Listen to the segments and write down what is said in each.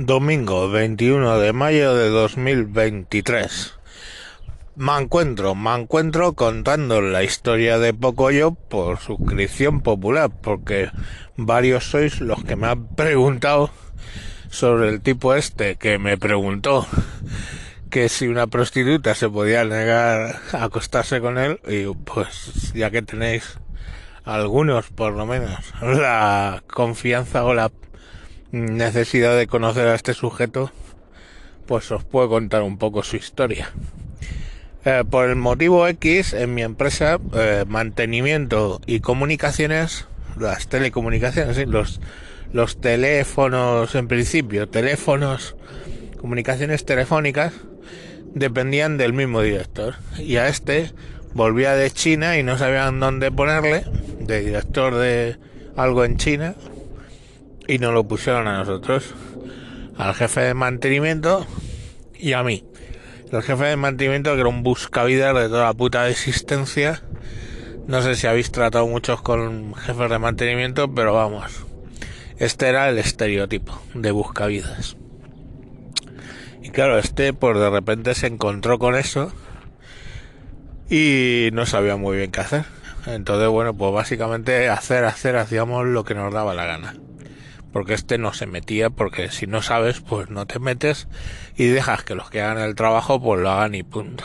Domingo 21 de mayo de 2023. Me encuentro, me encuentro contando la historia de Pocoyo por suscripción popular, porque varios sois los que me han preguntado sobre el tipo este que me preguntó que si una prostituta se podía negar a acostarse con él y pues ya que tenéis algunos por lo menos la confianza o la necesidad de conocer a este sujeto, pues os puedo contar un poco su historia. Eh, por el motivo X, en mi empresa, eh, mantenimiento y comunicaciones, las telecomunicaciones, los, los teléfonos en principio, teléfonos, comunicaciones telefónicas, dependían del mismo director. Y a este volvía de China y no sabían dónde ponerle, de director de algo en China, y nos lo pusieron a nosotros, al jefe de mantenimiento y a mí. El jefe de mantenimiento que era un buscavidas de toda la puta existencia. No sé si habéis tratado muchos con jefes de mantenimiento, pero vamos. Este era el estereotipo de buscavidas. Y claro, este pues de repente se encontró con eso y no sabía muy bien qué hacer. Entonces, bueno, pues básicamente hacer, hacer, hacíamos lo que nos daba la gana porque este no se metía, porque si no sabes, pues no te metes y dejas que los que hagan el trabajo, pues lo hagan y punto.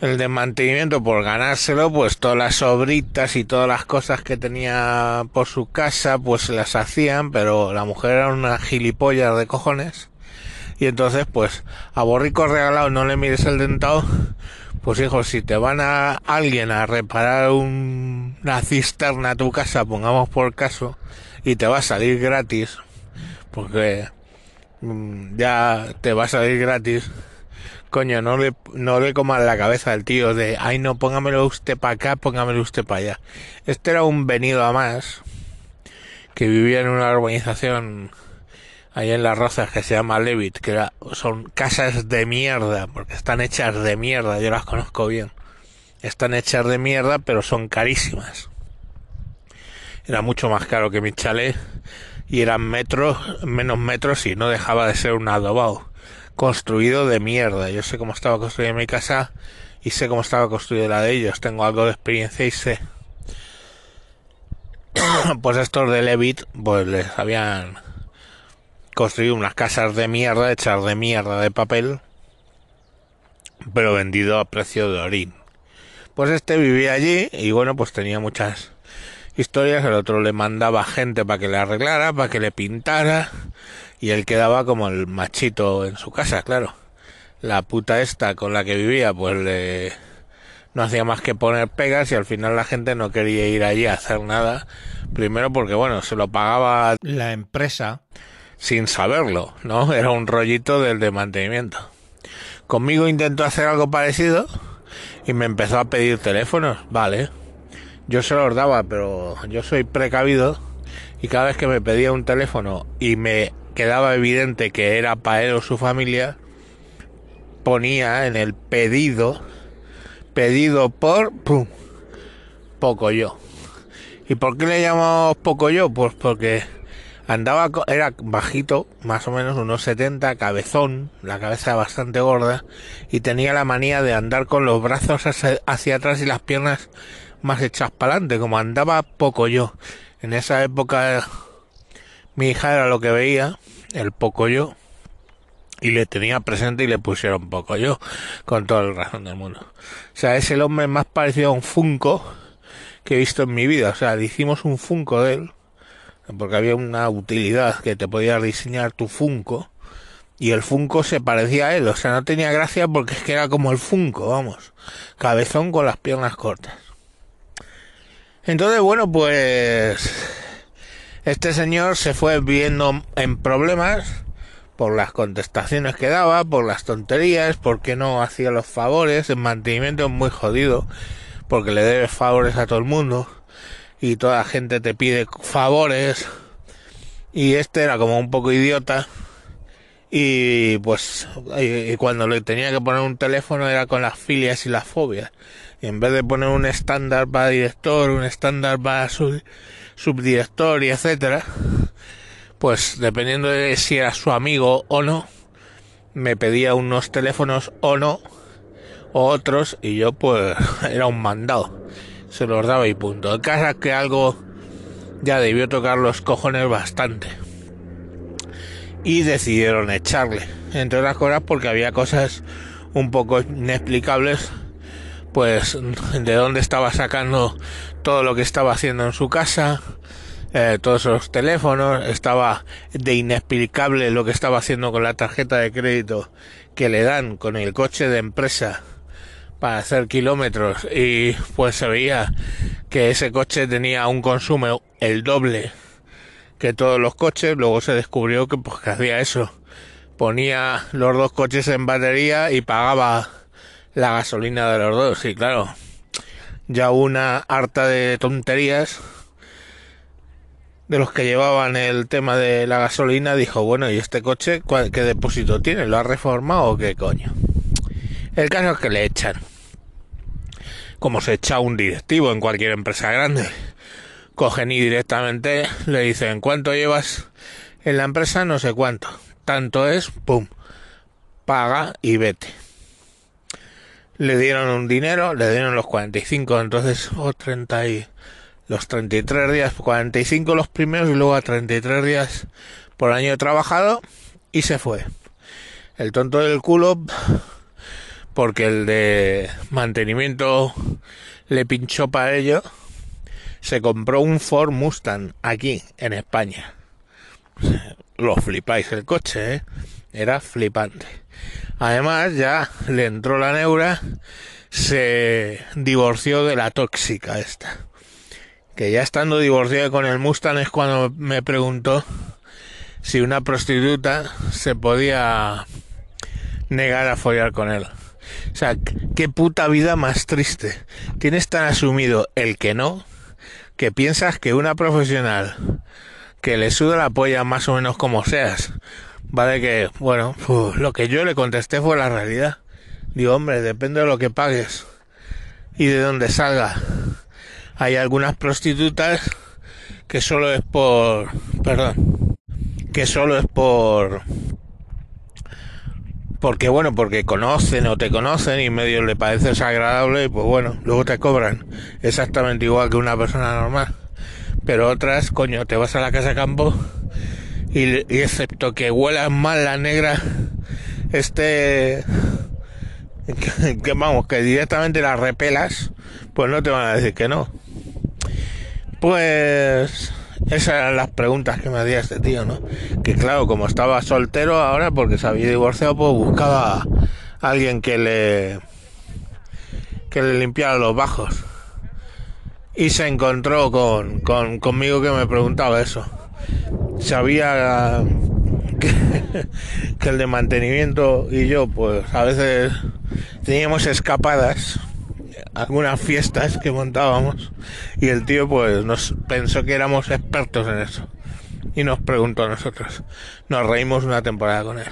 El de mantenimiento, por ganárselo, pues todas las sobritas y todas las cosas que tenía por su casa, pues las hacían, pero la mujer era una gilipollas de cojones. Y entonces, pues, a borrico regalado no le mires el dentado, pues hijo, si te van a alguien a reparar una cisterna a tu casa, pongamos por caso, y te va a salir gratis, porque mm, ya te va a salir gratis. Coño, no le, no le comas la cabeza al tío de, ay no, póngamelo usted para acá, póngamelo usted para allá. Este era un venido a más, que vivía en una urbanización ahí en las rozas que se llama Levit, que son casas de mierda, porque están hechas de mierda, yo las conozco bien. Están hechas de mierda, pero son carísimas era mucho más caro que mi chalet y eran metros, menos metros y no dejaba de ser un adobado construido de mierda. Yo sé cómo estaba construida mi casa y sé cómo estaba construida la de ellos. Tengo algo de experiencia y sé. pues estos de Levit, pues les habían construido unas casas de mierda, hechas de mierda de papel, pero vendido a precio de orín. Pues este vivía allí y bueno, pues tenía muchas historias, el otro le mandaba gente para que le arreglara, para que le pintara, y él quedaba como el machito en su casa, claro. La puta esta con la que vivía, pues le no hacía más que poner pegas y al final la gente no quería ir allí a hacer nada. Primero porque, bueno, se lo pagaba la empresa sin saberlo, ¿no? Era un rollito del de mantenimiento. Conmigo intentó hacer algo parecido y me empezó a pedir teléfonos, vale yo se los daba, pero yo soy precavido y cada vez que me pedía un teléfono y me quedaba evidente que era para él o su familia, ponía en el pedido, pedido por, pum, poco yo. ¿Y por qué le llamamos poco yo? Pues porque andaba, era bajito, más o menos unos 70, cabezón, la cabeza bastante gorda, y tenía la manía de andar con los brazos hacia atrás y las piernas más hechas para adelante, como andaba poco yo. En esa época mi hija era lo que veía, el poco yo, y le tenía presente y le pusieron poco yo, con toda la razón del mundo. O sea, es el hombre más parecido a un Funko que he visto en mi vida. O sea, le hicimos un Funko de él, porque había una utilidad que te podía diseñar tu Funko. Y el Funko se parecía a él, o sea, no tenía gracia porque es que era como el Funko, vamos, cabezón con las piernas cortas. Entonces, bueno, pues este señor se fue viendo en problemas por las contestaciones que daba, por las tonterías, porque no hacía los favores, el mantenimiento es muy jodido, porque le debes favores a todo el mundo y toda la gente te pide favores. Y este era como un poco idiota. Y pues y cuando le tenía que poner un teléfono era con las filias y las fobias. En vez de poner un estándar para director, un estándar para subdirector y etcétera, pues dependiendo de si era su amigo o no, me pedía unos teléfonos o no, o otros, y yo pues era un mandado. Se los daba y punto. En casa que algo ya debió tocar los cojones bastante. Y decidieron echarle. Entre otras cosas porque había cosas un poco inexplicables. Pues de dónde estaba sacando todo lo que estaba haciendo en su casa. Eh, todos los teléfonos. Estaba de inexplicable lo que estaba haciendo con la tarjeta de crédito que le dan con el coche de empresa para hacer kilómetros y pues se veía que ese coche tenía un consumo el doble que todos los coches. Luego se descubrió que pues que hacía eso. Ponía los dos coches en batería y pagaba la gasolina de los dos. Y claro ya una harta de tonterías de los que llevaban el tema de la gasolina dijo bueno y este coche qué depósito tiene lo ha reformado o qué coño el caso es que le echan. Como se echa un directivo en cualquier empresa grande. Cogen y directamente le dicen, ¿cuánto llevas en la empresa? No sé cuánto. Tanto es, pum, paga y vete. Le dieron un dinero, le dieron los 45, entonces, o 30 y los 33 días, 45 los primeros y luego a 33 días por año trabajado y se fue. El tonto del culo porque el de mantenimiento le pinchó para ello, se compró un Ford Mustang aquí, en España. Lo flipáis el coche, ¿eh? Era flipante. Además, ya le entró la neura, se divorció de la tóxica esta. Que ya estando divorciado con el Mustang es cuando me preguntó si una prostituta se podía negar a follar con él. O sea, qué puta vida más triste. Tienes tan asumido el que no, que piensas que una profesional que le suda la polla más o menos como seas, vale que, bueno, lo que yo le contesté fue la realidad. Digo, hombre, depende de lo que pagues y de dónde salga. Hay algunas prostitutas que solo es por, perdón, que solo es por porque bueno, porque conocen o te conocen y medio le pareces agradable y pues bueno, luego te cobran exactamente igual que una persona normal. Pero otras, coño, te vas a la casa campo y, excepto que huelas mal la negra, este, que, vamos, que directamente las repelas, pues no te van a decir que no. Pues esas eran las preguntas que me hacía este tío, ¿no? Que claro, como estaba soltero ahora porque se había divorciado, pues buscaba a alguien que le que le limpiara los bajos. Y se encontró con, con conmigo que me preguntaba eso. Sabía que, que el de mantenimiento y yo, pues a veces teníamos escapadas algunas fiestas que montábamos y el tío pues nos pensó que éramos expertos en eso y nos preguntó a nosotros. Nos reímos una temporada con él.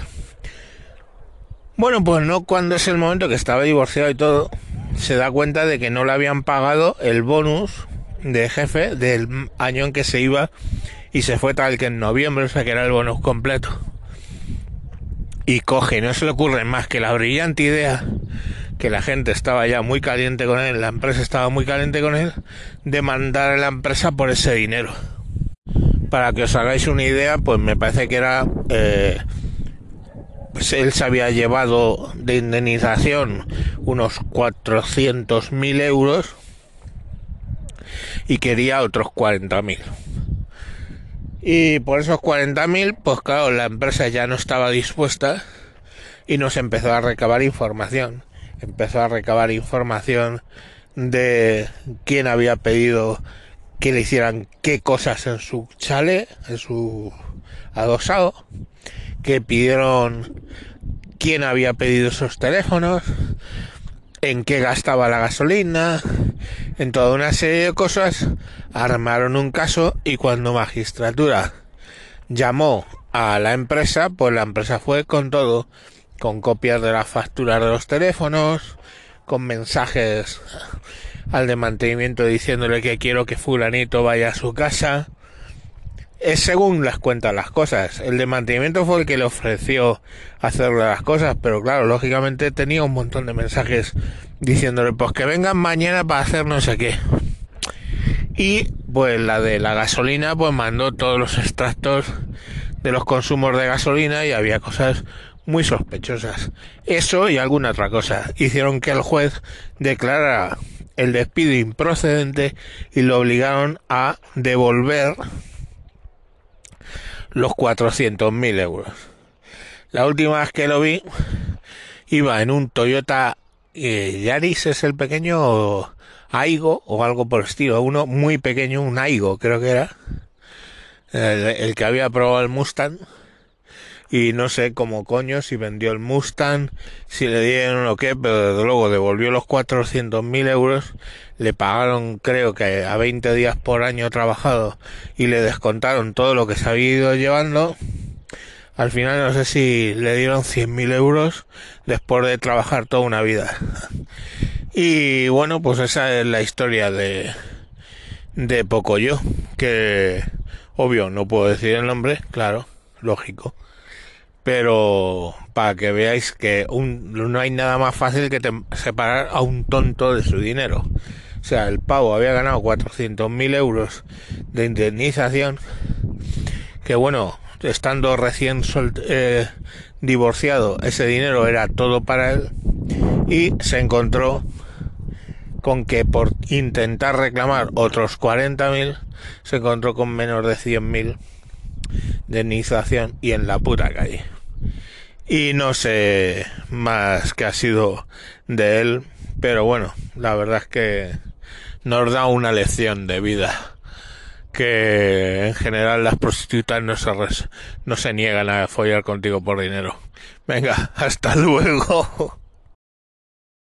Bueno, pues no cuando es el momento que estaba divorciado y todo, se da cuenta de que no le habían pagado el bonus de jefe del año en que se iba y se fue tal que en noviembre, o sea que era el bonus completo. Y coge, no se le ocurre más que la brillante idea que la gente estaba ya muy caliente con él, la empresa estaba muy caliente con él, de mandar a la empresa por ese dinero. Para que os hagáis una idea, pues me parece que era... Eh, pues él se había llevado de indemnización unos 400.000 euros y quería otros 40.000. Y por esos 40.000, pues claro, la empresa ya no estaba dispuesta y nos empezó a recabar información empezó a recabar información de quién había pedido que le hicieran qué cosas en su chale, en su adosado, que pidieron quién había pedido esos teléfonos, en qué gastaba la gasolina, en toda una serie de cosas, armaron un caso y cuando magistratura llamó a la empresa, pues la empresa fue con todo con copias de las facturas de los teléfonos, con mensajes al de mantenimiento diciéndole que quiero que fulanito vaya a su casa es según las cuentas las cosas. El de mantenimiento fue el que le ofreció hacerle las cosas, pero claro, lógicamente tenía un montón de mensajes diciéndole pues que vengan mañana para hacer no sé qué. Y pues la de la gasolina pues mandó todos los extractos de los consumos de gasolina y había cosas muy sospechosas. Eso y alguna otra cosa hicieron que el juez declarara el despido improcedente y lo obligaron a devolver los 400.000 euros. La última vez que lo vi iba en un Toyota eh, Yaris es el pequeño Aigo o algo por el estilo, uno muy pequeño, un Aigo creo que era, el que había probado el Mustang y no sé cómo coño si vendió el Mustang, si le dieron o qué, pero desde luego devolvió los 400.000 euros, le pagaron creo que a 20 días por año trabajado y le descontaron todo lo que se había ido llevando. Al final no sé si le dieron 100.000 euros después de trabajar toda una vida. Y bueno, pues esa es la historia de, de Pocoyo, que obvio no puedo decir el nombre, claro, lógico pero para que veáis que no hay nada más fácil que separar a un tonto de su dinero. O sea, el pavo había ganado 400.000 euros de indemnización, que bueno, estando recién eh, divorciado, ese dinero era todo para él, y se encontró con que por intentar reclamar otros 40.000, se encontró con menos de 100.000 de indemnización y en la puta calle. Y no sé más que ha sido de él, pero bueno, la verdad es que nos da una lección de vida que en general las prostitutas no se, no se niegan a follar contigo por dinero. Venga, hasta luego.